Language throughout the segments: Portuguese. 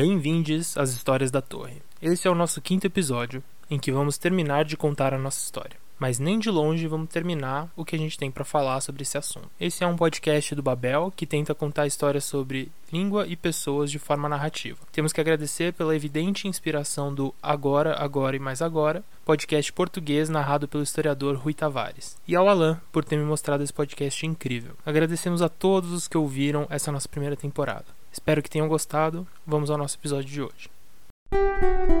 Bem-vindos às Histórias da Torre. Esse é o nosso quinto episódio, em que vamos terminar de contar a nossa história. Mas nem de longe vamos terminar o que a gente tem para falar sobre esse assunto. Esse é um podcast do Babel que tenta contar histórias sobre língua e pessoas de forma narrativa. Temos que agradecer pela evidente inspiração do Agora, Agora e Mais Agora, podcast português narrado pelo historiador Rui Tavares, e ao Alan por ter me mostrado esse podcast incrível. Agradecemos a todos os que ouviram essa nossa primeira temporada. Espero que tenham gostado. Vamos ao nosso episódio de hoje.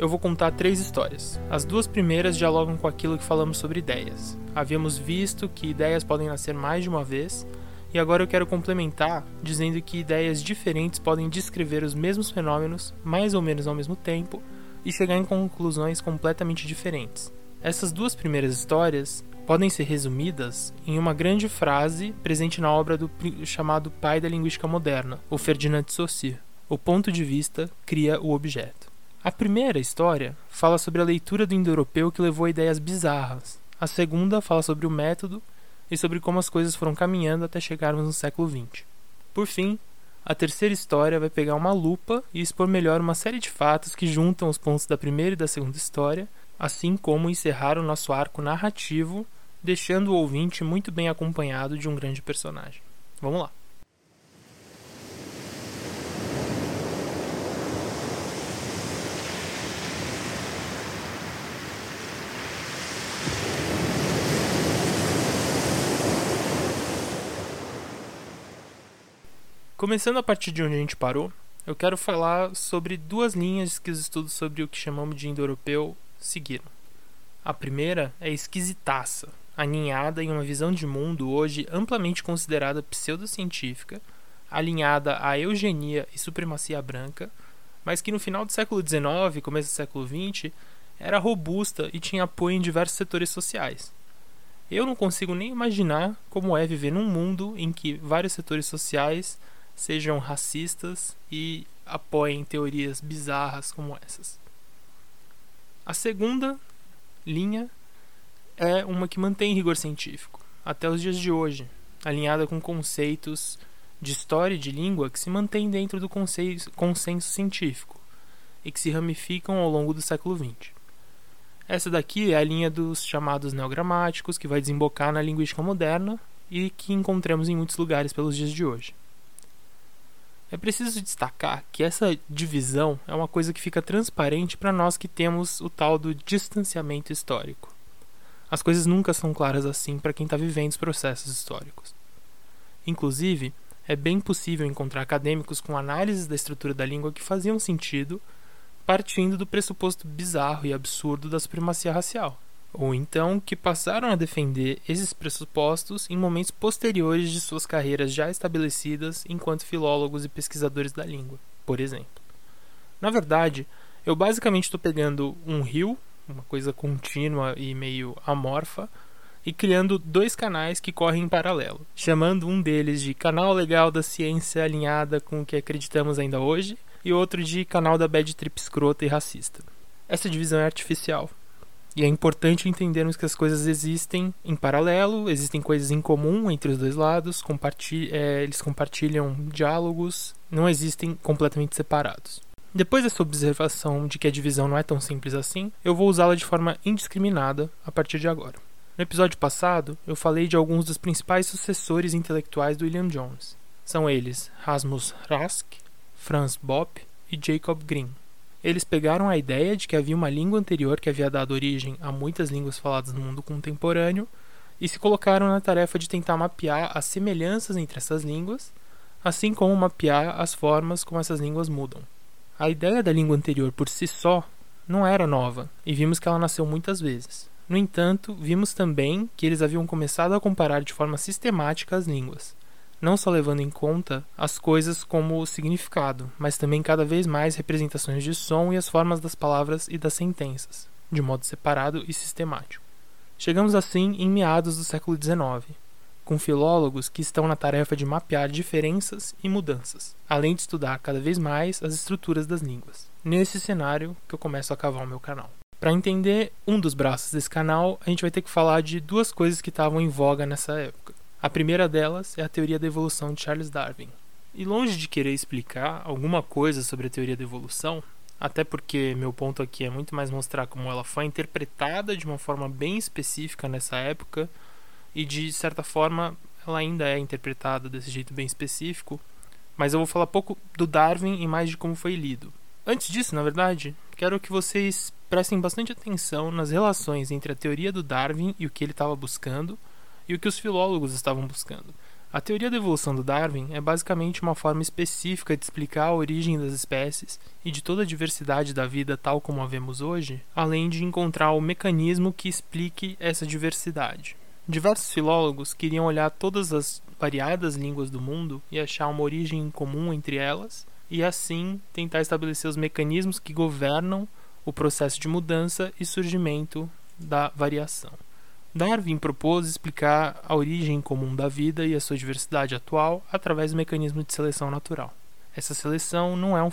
Eu vou contar três histórias. As duas primeiras dialogam com aquilo que falamos sobre ideias. Havíamos visto que ideias podem nascer mais de uma vez, e agora eu quero complementar dizendo que ideias diferentes podem descrever os mesmos fenômenos, mais ou menos ao mesmo tempo, e chegar em conclusões completamente diferentes. Essas duas primeiras histórias podem ser resumidas em uma grande frase presente na obra do chamado pai da linguística moderna, o Ferdinand de Saussure. O ponto de vista cria o objeto. A primeira história fala sobre a leitura do indo-europeu que levou a ideias bizarras. A segunda fala sobre o método e sobre como as coisas foram caminhando até chegarmos no século XX. Por fim, a terceira história vai pegar uma lupa e expor melhor uma série de fatos que juntam os pontos da primeira e da segunda história, assim como encerrar o nosso arco narrativo, deixando o ouvinte muito bem acompanhado de um grande personagem. Vamos lá! Começando a partir de onde a gente parou, eu quero falar sobre duas linhas que os estudos sobre o que chamamos de indo-europeu seguiram. A primeira é esquisitaça, aninhada em uma visão de mundo hoje amplamente considerada pseudocientífica, alinhada à eugenia e supremacia branca, mas que no final do século XIX começo do século XX era robusta e tinha apoio em diversos setores sociais. Eu não consigo nem imaginar como é viver num mundo em que vários setores sociais sejam racistas e apoiem teorias bizarras como essas. A segunda linha é uma que mantém rigor científico, até os dias de hoje, alinhada com conceitos de história e de língua que se mantêm dentro do consenso científico e que se ramificam ao longo do século XX. Essa daqui é a linha dos chamados neogramáticos, que vai desembocar na linguística moderna e que encontramos em muitos lugares pelos dias de hoje. É preciso destacar que essa divisão é uma coisa que fica transparente para nós que temos o tal do distanciamento histórico. As coisas nunca são claras assim para quem está vivendo os processos históricos. Inclusive, é bem possível encontrar acadêmicos com análises da estrutura da língua que faziam sentido partindo do pressuposto bizarro e absurdo da supremacia racial ou então que passaram a defender esses pressupostos em momentos posteriores de suas carreiras já estabelecidas enquanto filólogos e pesquisadores da língua, por exemplo. Na verdade, eu basicamente estou pegando um rio, uma coisa contínua e meio amorfa, e criando dois canais que correm em paralelo, chamando um deles de Canal Legal da Ciência alinhada com o que acreditamos ainda hoje, e outro de Canal da Bad Trip Escrota e Racista. Essa divisão é artificial, e é importante entendermos que as coisas existem em paralelo, existem coisas em comum entre os dois lados, é, eles compartilham diálogos, não existem completamente separados. Depois dessa observação de que a divisão não é tão simples assim, eu vou usá-la de forma indiscriminada a partir de agora. No episódio passado, eu falei de alguns dos principais sucessores intelectuais do William Jones. São eles Rasmus Rask, Franz Bopp e Jacob Grimm. Eles pegaram a ideia de que havia uma língua anterior que havia dado origem a muitas línguas faladas no mundo contemporâneo e se colocaram na tarefa de tentar mapear as semelhanças entre essas línguas, assim como mapear as formas como essas línguas mudam. A ideia da língua anterior por si só não era nova e vimos que ela nasceu muitas vezes. No entanto, vimos também que eles haviam começado a comparar de forma sistemática as línguas, não só levando em conta as coisas como o significado, mas também cada vez mais representações de som e as formas das palavras e das sentenças, de modo separado e sistemático. Chegamos assim em meados do século XIX, com filólogos que estão na tarefa de mapear diferenças e mudanças, além de estudar cada vez mais as estruturas das línguas. Nesse cenário que eu começo a cavar o meu canal. Para entender um dos braços desse canal, a gente vai ter que falar de duas coisas que estavam em voga nessa época. A primeira delas é a teoria da evolução de Charles Darwin. E longe de querer explicar alguma coisa sobre a teoria da evolução, até porque meu ponto aqui é muito mais mostrar como ela foi interpretada de uma forma bem específica nessa época e de certa forma ela ainda é interpretada desse jeito bem específico, mas eu vou falar pouco do Darwin e mais de como foi lido. Antes disso, na verdade, quero que vocês prestem bastante atenção nas relações entre a teoria do Darwin e o que ele estava buscando e o que os filólogos estavam buscando. A teoria da evolução do Darwin é basicamente uma forma específica de explicar a origem das espécies e de toda a diversidade da vida tal como a vemos hoje, além de encontrar o mecanismo que explique essa diversidade. Diversos filólogos queriam olhar todas as variadas línguas do mundo e achar uma origem comum entre elas, e assim tentar estabelecer os mecanismos que governam o processo de mudança e surgimento da variação. Darwin propôs explicar a origem comum da vida e a sua diversidade atual através do mecanismo de seleção natural. Essa seleção não é um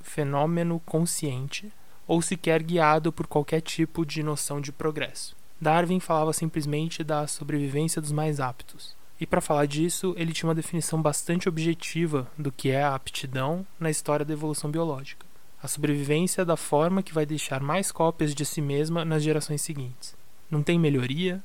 fenômeno consciente ou sequer guiado por qualquer tipo de noção de progresso. Darwin falava simplesmente da sobrevivência dos mais aptos. E para falar disso, ele tinha uma definição bastante objetiva do que é a aptidão na história da evolução biológica. A sobrevivência da forma que vai deixar mais cópias de si mesma nas gerações seguintes. Não tem melhoria,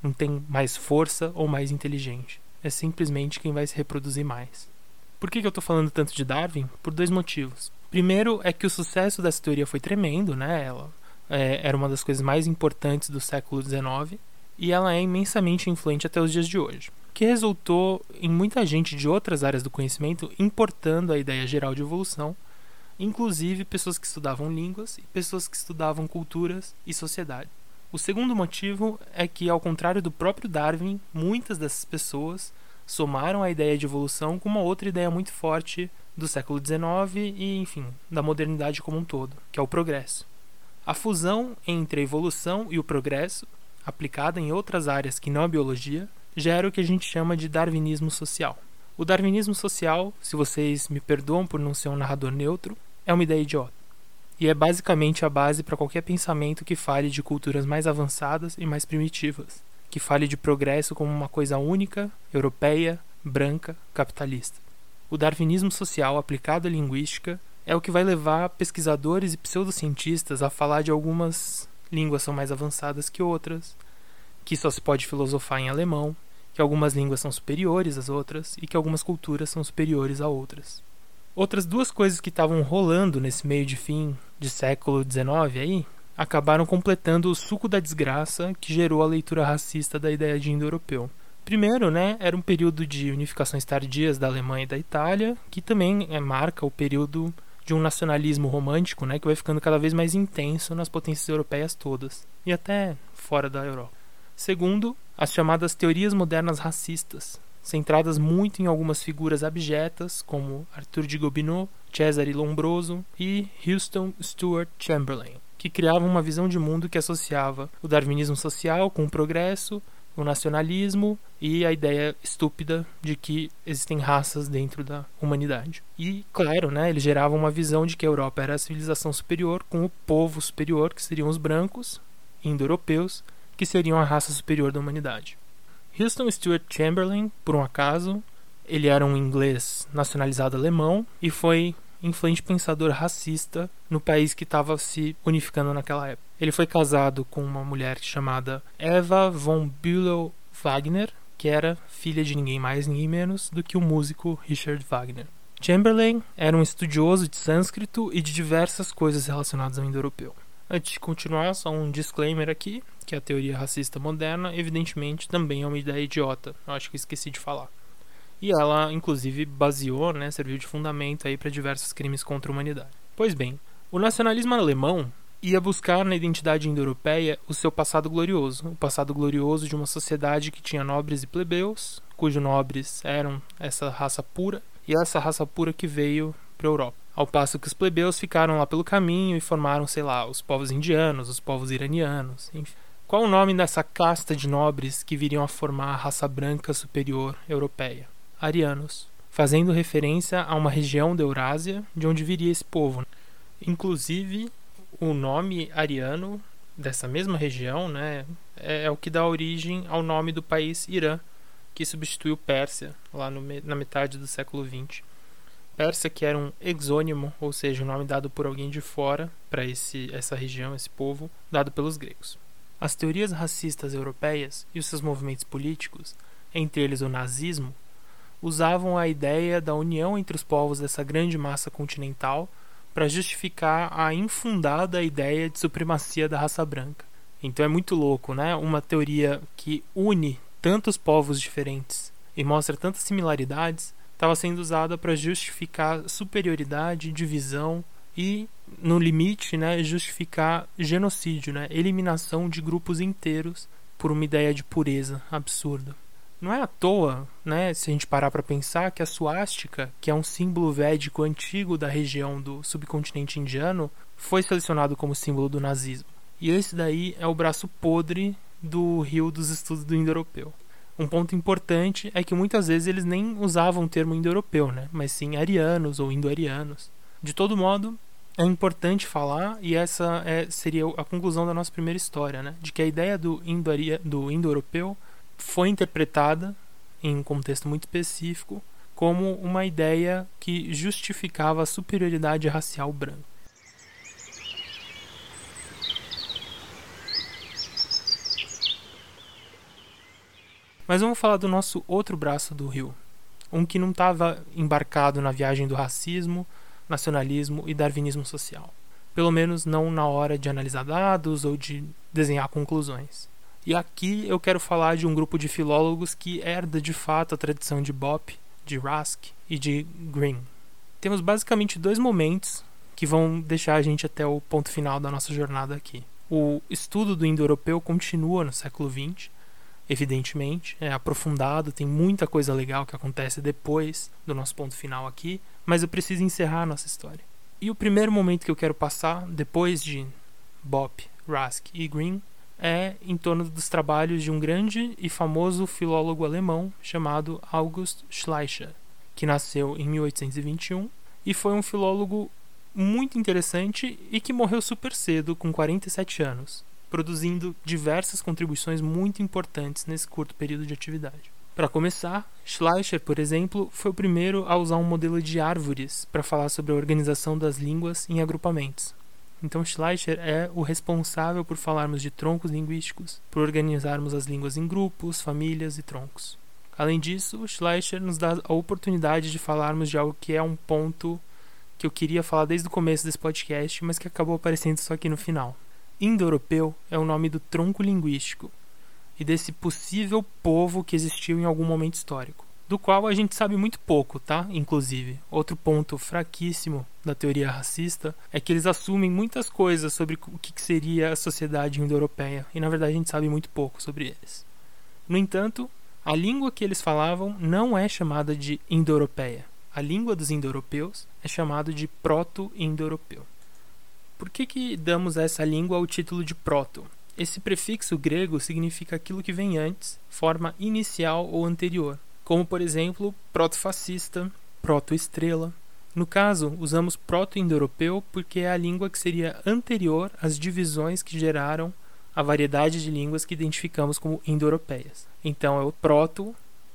não tem mais força ou mais inteligente. É simplesmente quem vai se reproduzir mais. Por que, eu estou falando tanto de Darwin? Por dois motivos. Primeiro é que o sucesso dessa teoria foi tremendo, né? Ela é, era uma das coisas mais importantes do século XIX e ela é imensamente influente até os dias de hoje, que resultou em muita gente de outras áreas do conhecimento importando a ideia geral de evolução, inclusive pessoas que estudavam línguas e pessoas que estudavam culturas e sociedade. O segundo motivo é que, ao contrário do próprio Darwin, muitas dessas pessoas somaram a ideia de evolução com uma outra ideia muito forte do século XIX e, enfim, da modernidade como um todo, que é o progresso. A fusão entre a evolução e o progresso, aplicada em outras áreas que não a biologia, gera o que a gente chama de darwinismo social. O darwinismo social, se vocês me perdoam por não ser um narrador neutro, é uma ideia idiota e é basicamente a base para qualquer pensamento que fale de culturas mais avançadas e mais primitivas, que fale de progresso como uma coisa única, europeia, branca, capitalista. O darwinismo social aplicado à linguística é o que vai levar pesquisadores e pseudocientistas a falar de algumas línguas são mais avançadas que outras, que só se pode filosofar em alemão, que algumas línguas são superiores às outras e que algumas culturas são superiores a outras. Outras duas coisas que estavam rolando nesse meio de fim de século XIX aí acabaram completando o suco da desgraça que gerou a leitura racista da ideia de indo-europeu. Primeiro, né, era um período de unificações tardias da Alemanha e da Itália, que também é, marca o período de um nacionalismo romântico, né, que vai ficando cada vez mais intenso nas potências europeias todas e até fora da Europa. Segundo, as chamadas teorias modernas racistas, centradas muito em algumas figuras abjetas, como Arthur de Gobineau, Cesare Lombroso e Houston Stuart Chamberlain, que criavam uma visão de mundo que associava o darwinismo social com o progresso, o nacionalismo e a ideia estúpida de que existem raças dentro da humanidade. E, claro, né, eles geravam uma visão de que a Europa era a civilização superior, com o povo superior, que seriam os brancos, indo-europeus, que seriam a raça superior da humanidade. Houston Stuart Chamberlain, por um acaso, ele era um inglês nacionalizado alemão e foi influente pensador racista no país que estava se unificando naquela época. Ele foi casado com uma mulher chamada Eva von Bülow Wagner, que era filha de ninguém mais, ninguém menos do que o músico Richard Wagner. Chamberlain era um estudioso de sânscrito e de diversas coisas relacionadas ao indo-europeu. Antes de continuar, só um disclaimer aqui, que a teoria racista moderna, evidentemente, também é uma ideia idiota. Eu acho que esqueci de falar. E ela, inclusive, baseou, né, serviu de fundamento aí para diversos crimes contra a humanidade. Pois bem, o nacionalismo alemão ia buscar na identidade indo-europeia o seu passado glorioso, o passado glorioso de uma sociedade que tinha nobres e plebeus, cujos nobres eram essa raça pura, e essa raça pura que veio para a Europa. Ao passo que os plebeus ficaram lá pelo caminho e formaram, sei lá, os povos indianos, os povos iranianos, enfim. Qual o nome dessa casta de nobres que viriam a formar a raça branca superior europeia? Arianos, fazendo referência a uma região da Eurásia de onde viria esse povo. Inclusive, o nome ariano dessa mesma região né, é, é o que dá origem ao nome do país Irã, que substituiu Pérsia lá no, na metade do século XX. Pérsia, que era um exônimo, ou seja, um nome dado por alguém de fora para essa região, esse povo, dado pelos gregos. As teorias racistas europeias e os seus movimentos políticos, entre eles o nazismo, usavam a ideia da união entre os povos dessa grande massa continental para justificar a infundada ideia de supremacia da raça branca. Então é muito louco, né? Uma teoria que une tantos povos diferentes e mostra tantas similaridades estava sendo usada para justificar superioridade, divisão e no limite, né, justificar genocídio, né, eliminação de grupos inteiros por uma ideia de pureza absurda. Não é à toa, né, se a gente parar para pensar que a suástica, que é um símbolo védico antigo da região do subcontinente indiano, foi selecionado como símbolo do nazismo. E esse daí é o braço podre do rio dos estudos do indo-europeu. Um ponto importante é que muitas vezes eles nem usavam o termo indo-europeu, né, mas sim arianos ou indo-arianos. De todo modo, é importante falar, e essa é, seria a conclusão da nossa primeira história, né? de que a ideia do indo-europeu foi interpretada, em um contexto muito específico, como uma ideia que justificava a superioridade racial branca. Mas vamos falar do nosso outro braço do rio, um que não estava embarcado na viagem do racismo, nacionalismo e darwinismo social. Pelo menos não na hora de analisar dados ou de desenhar conclusões. E aqui eu quero falar de um grupo de filólogos que herda de fato a tradição de Bopp, de Rusk e de Green. Temos basicamente dois momentos que vão deixar a gente até o ponto final da nossa jornada aqui. O estudo do indo-europeu continua no século XX, evidentemente, é aprofundado, tem muita coisa legal que acontece depois do nosso ponto final aqui, mas eu preciso encerrar a nossa história. E o primeiro momento que eu quero passar, depois de Bopp, Rusk e Green, é em torno dos trabalhos de um grande e famoso filólogo alemão chamado August Schleicher, que nasceu em 1821 e foi um filólogo muito interessante e que morreu super cedo, com 47 anos produzindo diversas contribuições muito importantes nesse curto período de atividade. Para começar, Schleicher, por exemplo, foi o primeiro a usar um modelo de árvores para falar sobre a organização das línguas em agrupamentos. Então, Schleicher é o responsável por falarmos de troncos linguísticos, por organizarmos as línguas em grupos, famílias e troncos. Além disso, Schleicher nos dá a oportunidade de falarmos de algo que é um ponto que eu queria falar desde o começo desse podcast, mas que acabou aparecendo só aqui no final. Indo-europeu é o nome do tronco linguístico e desse possível povo que existiu em algum momento histórico, do qual a gente sabe muito pouco, tá? Inclusive, outro ponto fraquíssimo da teoria racista é que eles assumem muitas coisas sobre o que seria a sociedade indo-europeia e na verdade a gente sabe muito pouco sobre eles. No entanto, a língua que eles falavam não é chamada de indo-europeia. A língua dos indo-europeus é chamada de proto-indo-europeu. Por que, que damos a essa língua o título de proto? Esse prefixo grego significa aquilo que vem antes, forma inicial ou anterior, como por exemplo proto-fascista, proto-estrela. No caso, usamos proto-indo-europeu porque é a língua que seria anterior às divisões que geraram a variedade de línguas que identificamos como indo-europeias. Então, é o proto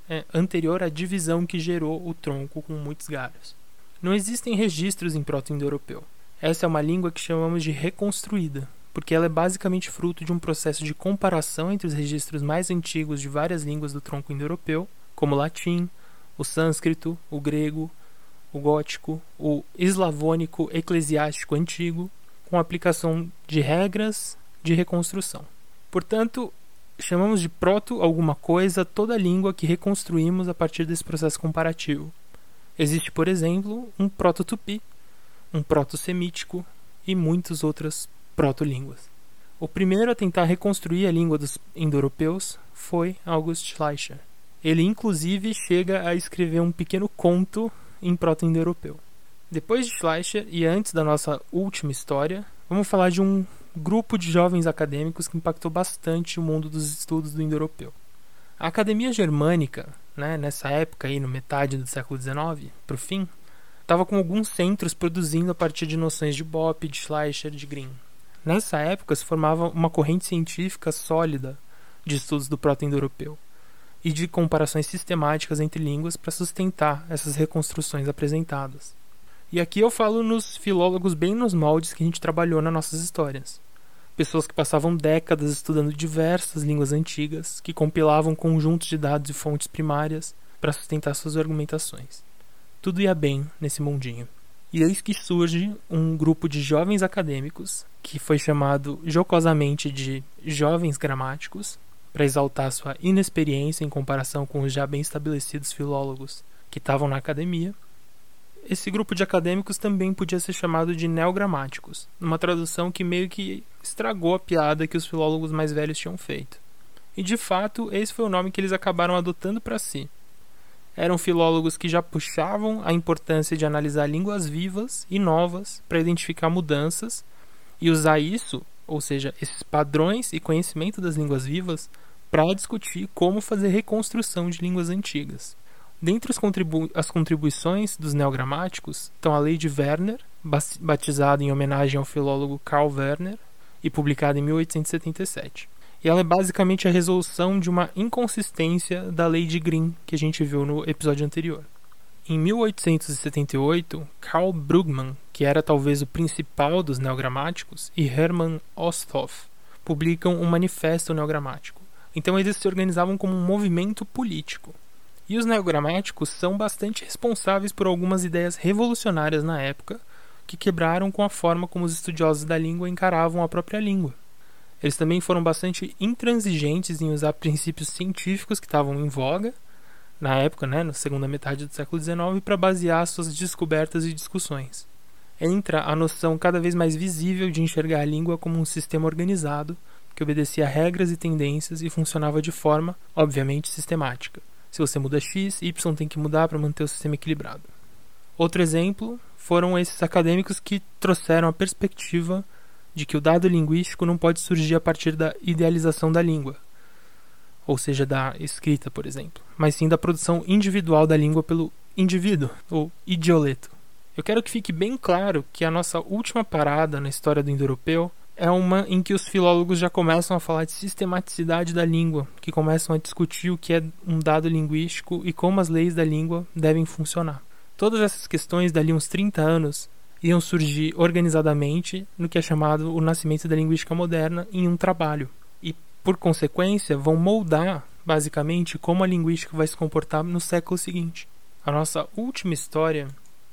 é anterior à divisão que gerou o tronco com muitos galhos. Não existem registros em proto-indo-europeu. Essa é uma língua que chamamos de reconstruída, porque ela é basicamente fruto de um processo de comparação entre os registros mais antigos de várias línguas do tronco indo-europeu, como o latim, o sânscrito, o grego, o gótico, o eslavônico eclesiástico antigo, com aplicação de regras de reconstrução. Portanto, chamamos de proto alguma coisa toda a língua que reconstruímos a partir desse processo comparativo. Existe, por exemplo, um proto-tupi, um proto-semítico e muitas outras proto-línguas. O primeiro a tentar reconstruir a língua dos indo-europeus foi August Schleicher. Ele, inclusive, chega a escrever um pequeno conto em proto-indo-europeu. Depois de Schleicher e antes da nossa última história, vamos falar de um grupo de jovens acadêmicos que impactou bastante o mundo dos estudos do indo-europeu. A Academia Germânica, né, nessa época aí, no metade do século XIX, para o fim, estava com alguns centros produzindo a partir de noções de Bopp, de Schleicher, de Green. Nessa época se formava uma corrente científica sólida de estudos do proto-indo-europeu e de comparações sistemáticas entre línguas para sustentar essas reconstruções apresentadas. E aqui eu falo nos filólogos bem nos moldes que a gente trabalhou nas nossas histórias. Pessoas que passavam décadas estudando diversas línguas antigas, que compilavam conjuntos de dados e fontes primárias para sustentar suas argumentações. Tudo ia bem nesse mundinho. E eis que surge um grupo de jovens acadêmicos, que foi chamado jocosamente de Jovens Gramáticos, para exaltar sua inexperiência em comparação com os já bem estabelecidos filólogos que estavam na academia. Esse grupo de acadêmicos também podia ser chamado de neogramáticos, numa tradução que meio que estragou a piada que os filólogos mais velhos tinham feito. E de fato, esse foi o nome que eles acabaram adotando para si, eram filólogos que já puxavam a importância de analisar línguas vivas e novas para identificar mudanças e usar isso, ou seja, esses padrões e conhecimento das línguas vivas, para discutir como fazer reconstrução de línguas antigas. Dentre contribu as contribuições dos neogramáticos estão a Lei de Werner, batizada em homenagem ao filólogo Karl Werner e publicada em 1877 e ela é basicamente a resolução de uma inconsistência da lei de Green que a gente viu no episódio anterior. Em 1878, Karl Brugmann, que era talvez o principal dos neogramáticos, e Hermann Osthoff publicam um manifesto neogramático. Então eles se organizavam como um movimento político. E os neogramáticos são bastante responsáveis por algumas ideias revolucionárias na época, que quebraram com a forma como os estudiosos da língua encaravam a própria língua. Eles também foram bastante intransigentes em usar princípios científicos que estavam em voga na época, né, na segunda metade do século XIX, para basear suas descobertas e discussões. Entra a noção cada vez mais visível de enxergar a língua como um sistema organizado que obedecia a regras e tendências e funcionava de forma, obviamente, sistemática. Se você muda X, Y tem que mudar para manter o sistema equilibrado. Outro exemplo foram esses acadêmicos que trouxeram a perspectiva de que o dado linguístico não pode surgir a partir da idealização da língua, ou seja, da escrita, por exemplo, mas sim da produção individual da língua pelo indivíduo, ou idioleto. Eu quero que fique bem claro que a nossa última parada na história do indo-europeu é uma em que os filólogos já começam a falar de sistematicidade da língua, que começam a discutir o que é um dado linguístico e como as leis da língua devem funcionar. Todas essas questões, dali uns 30 anos, iam surgir organizadamente no que é chamado o nascimento da linguística moderna em um trabalho. E, por consequência, vão moldar, basicamente, como a linguística vai se comportar no século seguinte. A nossa última história,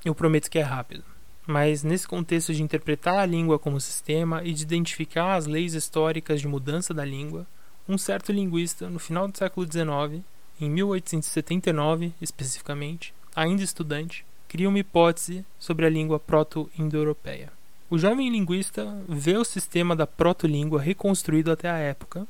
eu prometo que é rápido, mas nesse contexto de interpretar a língua como sistema e de identificar as leis históricas de mudança da língua, um certo linguista, no final do século XIX, em 1879 especificamente, ainda estudante, cria uma hipótese sobre a língua proto-indo-europeia. O jovem linguista vê o sistema da proto-língua reconstruído até a época,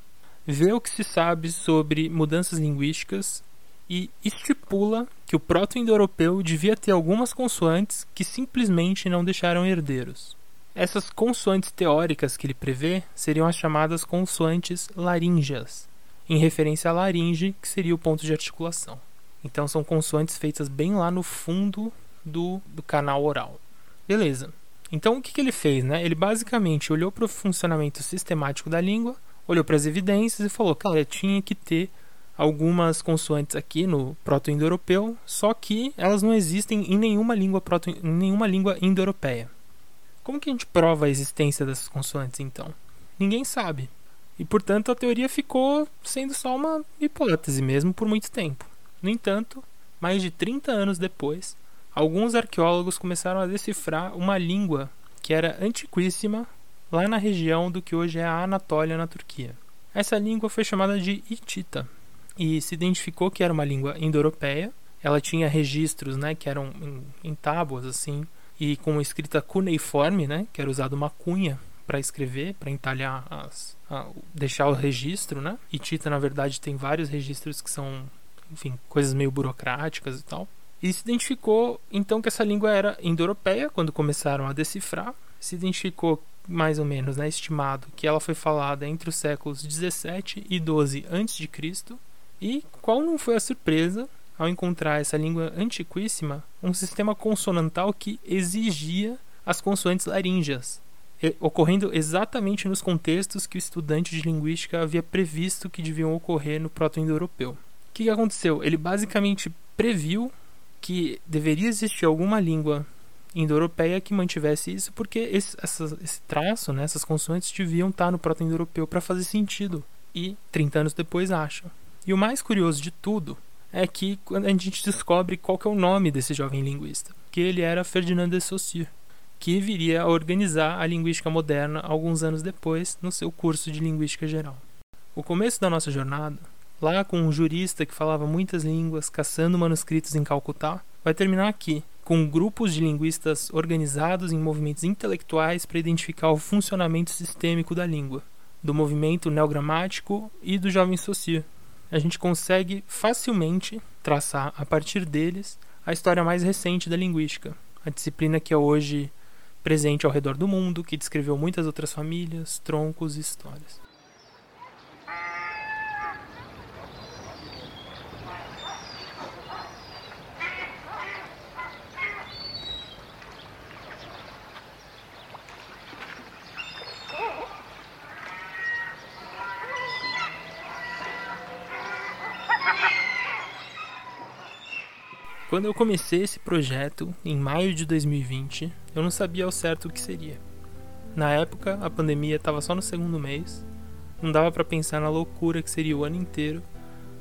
vê o que se sabe sobre mudanças linguísticas e estipula que o proto-indo-europeu devia ter algumas consoantes que simplesmente não deixaram herdeiros. Essas consoantes teóricas que ele prevê seriam as chamadas consoantes laríngeas, em referência à laringe, que seria o ponto de articulação. Então são consoantes feitas bem lá no fundo do, do canal oral. Beleza. Então o que, que ele fez? Né? Ele basicamente olhou para o funcionamento sistemático da língua, olhou para as evidências e falou: cara, tinha que ter algumas consoantes aqui no proto-indo-europeu, só que elas não existem em nenhuma língua proto em nenhuma língua indo-europeia. Como que a gente prova a existência dessas consoantes então? Ninguém sabe. E portanto a teoria ficou sendo só uma hipótese mesmo por muito tempo. No entanto, mais de 30 anos depois, alguns arqueólogos começaram a decifrar uma língua que era antiquíssima lá na região do que hoje é a Anatólia, na Turquia. Essa língua foi chamada de Hitita e se identificou que era uma língua indo-europeia. Ela tinha registros, né, que eram em, em tábuas assim e com escrita cuneiforme, né, que era usada uma cunha para escrever, para entalhar as, a, deixar o registro, né? E Tita, na verdade, tem vários registros que são, enfim, coisas meio burocráticas e tal. E se identificou então que essa língua era indo-europeia quando começaram a decifrar. Se identificou mais ou menos, né, estimado, que ela foi falada entre os séculos 17 e 12 a.C. E qual não foi a surpresa ao encontrar essa língua antiquíssima, um sistema consonantal que exigia as consoantes laríngeas, ocorrendo exatamente nos contextos que o estudante de linguística havia previsto que deviam ocorrer no proto-indo-europeu. O que aconteceu? Ele basicamente previu que deveria existir alguma língua indo-europeia que mantivesse isso, porque esse, essa, esse traço, né, essas consoantes deviam estar no proto-indo-europeu para fazer sentido. E 30 anos depois acham. E o mais curioso de tudo é que quando a gente descobre qual é o nome desse jovem linguista, que ele era Ferdinand de Saussure, que viria a organizar a linguística moderna alguns anos depois no seu curso de linguística geral. O começo da nossa jornada, lá com um jurista que falava muitas línguas, caçando manuscritos em Calcutá, vai terminar aqui, com grupos de linguistas organizados em movimentos intelectuais para identificar o funcionamento sistêmico da língua, do movimento neogramático e do jovem Saussure, a gente consegue facilmente traçar a partir deles a história mais recente da linguística, a disciplina que é hoje presente ao redor do mundo, que descreveu muitas outras famílias, troncos e histórias. Quando eu comecei esse projeto, em maio de 2020, eu não sabia ao certo o que seria. Na época, a pandemia estava só no segundo mês, não dava para pensar na loucura que seria o ano inteiro,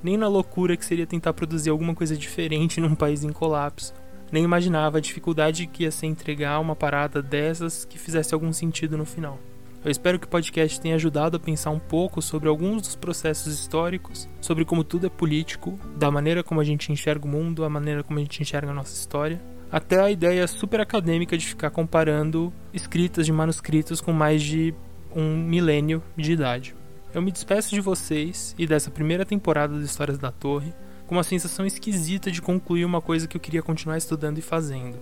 nem na loucura que seria tentar produzir alguma coisa diferente num país em colapso. Nem imaginava a dificuldade que ia ser entregar uma parada dessas que fizesse algum sentido no final. Eu espero que o podcast tenha ajudado a pensar um pouco sobre alguns dos processos históricos, sobre como tudo é político, da maneira como a gente enxerga o mundo, a maneira como a gente enxerga a nossa história, até a ideia super acadêmica de ficar comparando escritas de manuscritos com mais de um milênio de idade. Eu me despeço de vocês e dessa primeira temporada das Histórias da Torre com uma sensação esquisita de concluir uma coisa que eu queria continuar estudando e fazendo.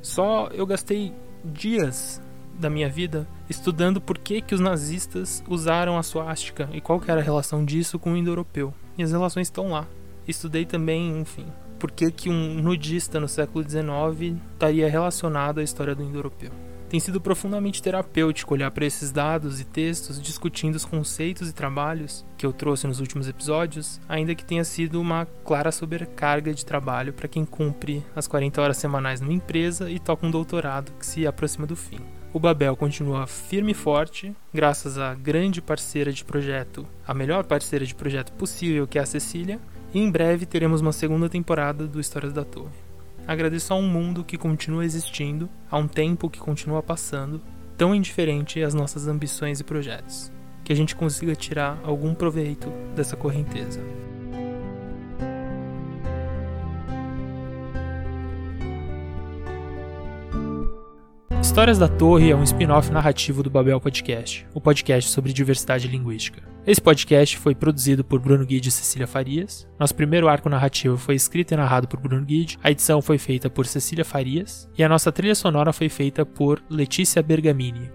Só eu gastei dias da minha vida estudando por que, que os nazistas usaram a suástica e qual era a relação disso com o indo-europeu. E as relações estão lá. Estudei também, enfim, por que, que um nudista no século XIX estaria relacionado à história do indo-europeu. Tem sido profundamente terapêutico olhar para esses dados e textos discutindo os conceitos e trabalhos que eu trouxe nos últimos episódios, ainda que tenha sido uma clara sobrecarga de trabalho para quem cumpre as 40 horas semanais numa empresa e toca um doutorado que se aproxima do fim. O Babel continua firme e forte, graças à grande parceira de projeto, a melhor parceira de projeto possível, que é a Cecília, e em breve teremos uma segunda temporada do Histórias da Torre. Agradeço a um mundo que continua existindo, a um tempo que continua passando, tão indiferente às nossas ambições e projetos. Que a gente consiga tirar algum proveito dessa correnteza. Histórias da Torre é um spin-off narrativo do Babel Podcast, o podcast sobre diversidade linguística. Esse podcast foi produzido por Bruno Guide e Cecília Farias. Nosso primeiro arco narrativo foi escrito e narrado por Bruno Guide, a edição foi feita por Cecília Farias e a nossa trilha sonora foi feita por Letícia Bergamini.